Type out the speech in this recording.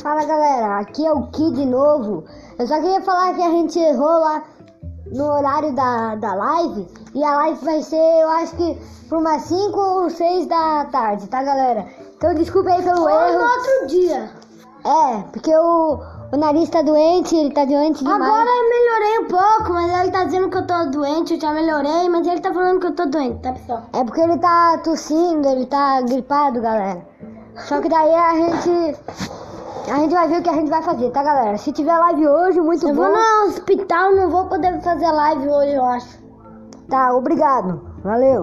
Fala galera, aqui é o Ki de novo. Eu só queria falar que a gente errou lá no horário da, da live. E a live vai ser, eu acho que por umas 5 ou 6 da tarde, tá galera? Então desculpa aí pelo Ou erro. no outro dia. É, porque o, o nariz tá doente, ele tá doente demais. Agora eu melhorei um pouco, mas ele tá dizendo que eu tô doente, eu já melhorei, mas ele tá falando que eu tô doente, tá pessoal? É porque ele tá tossindo, ele tá gripado, galera. Só que daí a gente. A gente vai ver o que a gente vai fazer, tá, galera? Se tiver live hoje, muito Eu bom. vou no hospital, não vou poder fazer live hoje, eu acho. Tá, obrigado. Valeu.